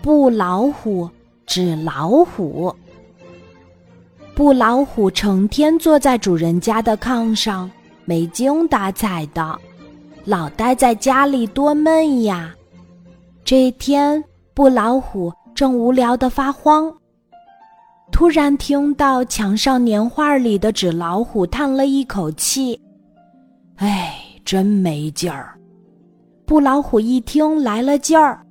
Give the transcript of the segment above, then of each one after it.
布老虎、纸老虎。布老虎成天坐在主人家的炕上，没精打采的，老待在家里多闷呀。这一天，布老虎正无聊的发慌，突然听到墙上年画里的纸老虎叹了一口气：“哎，真没劲儿。”布老虎一听来了劲儿，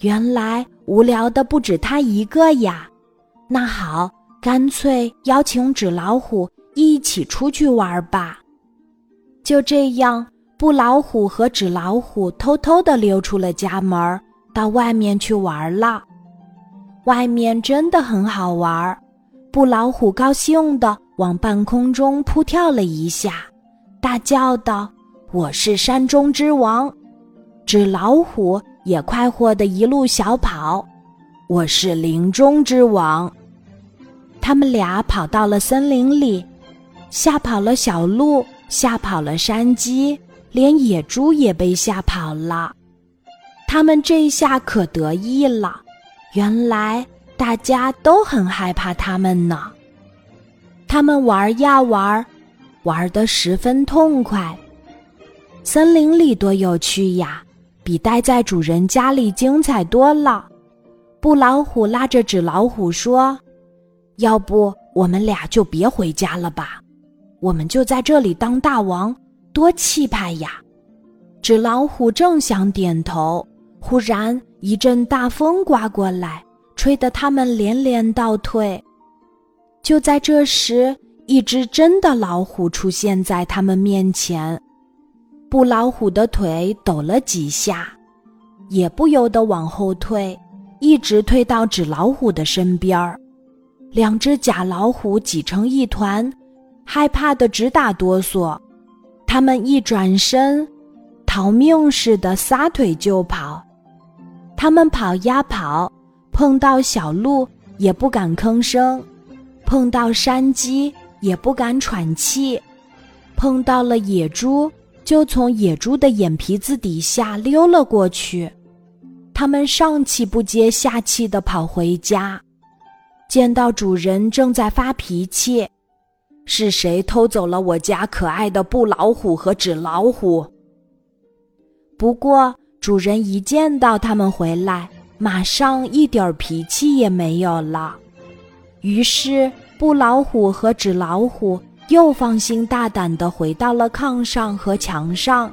原来无聊的不止他一个呀。那好。干脆邀请纸老虎一起出去玩吧。就这样，布老虎和纸老虎偷偷地溜出了家门，到外面去玩了。外面真的很好玩，布老虎高兴地往半空中扑跳了一下，大叫道：“我是山中之王！”纸老虎也快活地一路小跑：“我是林中之王！”他们俩跑到了森林里，吓跑了小鹿，吓跑了山鸡，连野猪也被吓跑了。他们这下可得意了，原来大家都很害怕他们呢。他们玩呀玩，玩得十分痛快。森林里多有趣呀，比待在主人家里精彩多了。布老虎拉着纸老虎说。要不我们俩就别回家了吧，我们就在这里当大王，多气派呀！纸老虎正想点头，忽然一阵大风刮过来，吹得他们连连倒退。就在这时，一只真的老虎出现在他们面前。布老虎的腿抖了几下，也不由得往后退，一直退到纸老虎的身边儿。两只假老虎挤成一团，害怕的直打哆嗦。他们一转身，逃命似的撒腿就跑。他们跑呀跑，碰到小鹿也不敢吭声，碰到山鸡也不敢喘气，碰到了野猪就从野猪的眼皮子底下溜了过去。他们上气不接下气的跑回家。见到主人正在发脾气，是谁偷走了我家可爱的布老虎和纸老虎？不过主人一见到他们回来，马上一点脾气也没有了。于是布老虎和纸老虎又放心大胆地回到了炕上和墙上。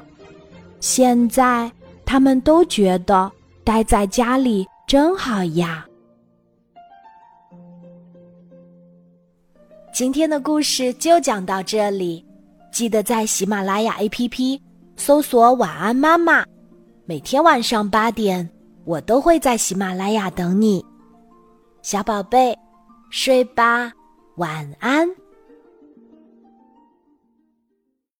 现在他们都觉得待在家里真好呀。今天的故事就讲到这里，记得在喜马拉雅 APP 搜索“晚安妈妈”，每天晚上八点，我都会在喜马拉雅等你，小宝贝，睡吧，晚安。